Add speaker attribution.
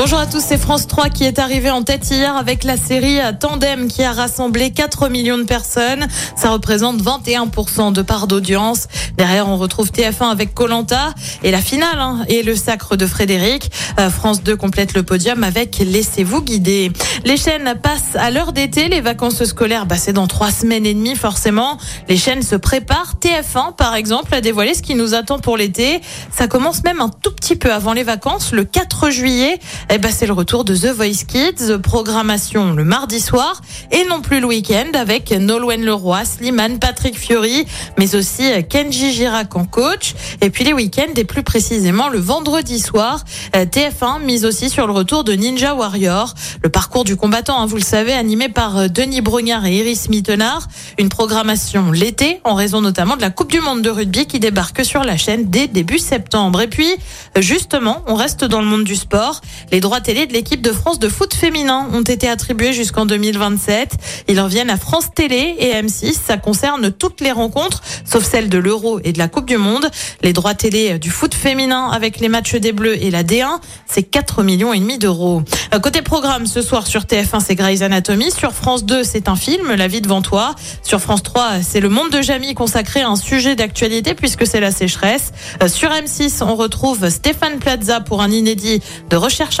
Speaker 1: Bonjour à tous, c'est France 3 qui est arrivé en tête hier avec la série Tandem qui a rassemblé 4 millions de personnes. Ça représente 21% de part d'audience. Derrière, on retrouve TF1 avec Colanta et la finale hein, et le sacre de Frédéric. Euh, France 2 complète le podium avec Laissez-vous guider. Les chaînes passent à l'heure d'été. Les vacances scolaires, bah, c'est dans trois semaines et demie forcément. Les chaînes se préparent. TF1, par exemple, a dévoilé ce qui nous attend pour l'été. Ça commence même un tout petit peu avant les vacances, le 4 juillet. Eh ben, c'est le retour de The Voice Kids, programmation le mardi soir et non plus le week-end avec Nolwenn Leroy, Slimane, Patrick Fiori, mais aussi Kenji Girac en coach. Et puis les week-ends et plus précisément le vendredi soir, euh, TF1 mise aussi sur le retour de Ninja Warrior, le parcours du combattant, hein, vous le savez, animé par euh, Denis Brognard et Iris Mittenard. Une programmation l'été en raison notamment de la Coupe du Monde de rugby qui débarque sur la chaîne dès début septembre. Et puis, justement, on reste dans le monde du sport. Droits télé de l'équipe de France de foot féminin ont été attribués jusqu'en 2027. Ils reviennent à France Télé et M6. Ça concerne toutes les rencontres, sauf celles de l'Euro et de la Coupe du Monde. Les droits télé du foot féminin avec les matchs des Bleus et la D1, c'est 4 millions et demi d'euros. Euh, Côté programme, ce soir sur TF1, c'est Grey's Anatomy. Sur France 2, c'est un film, La vie devant toi. Sur France 3, c'est Le monde de Jamie consacré à un sujet d'actualité puisque c'est la sécheresse. Euh, Sur M6, on retrouve Stéphane Plaza pour un inédit de recherche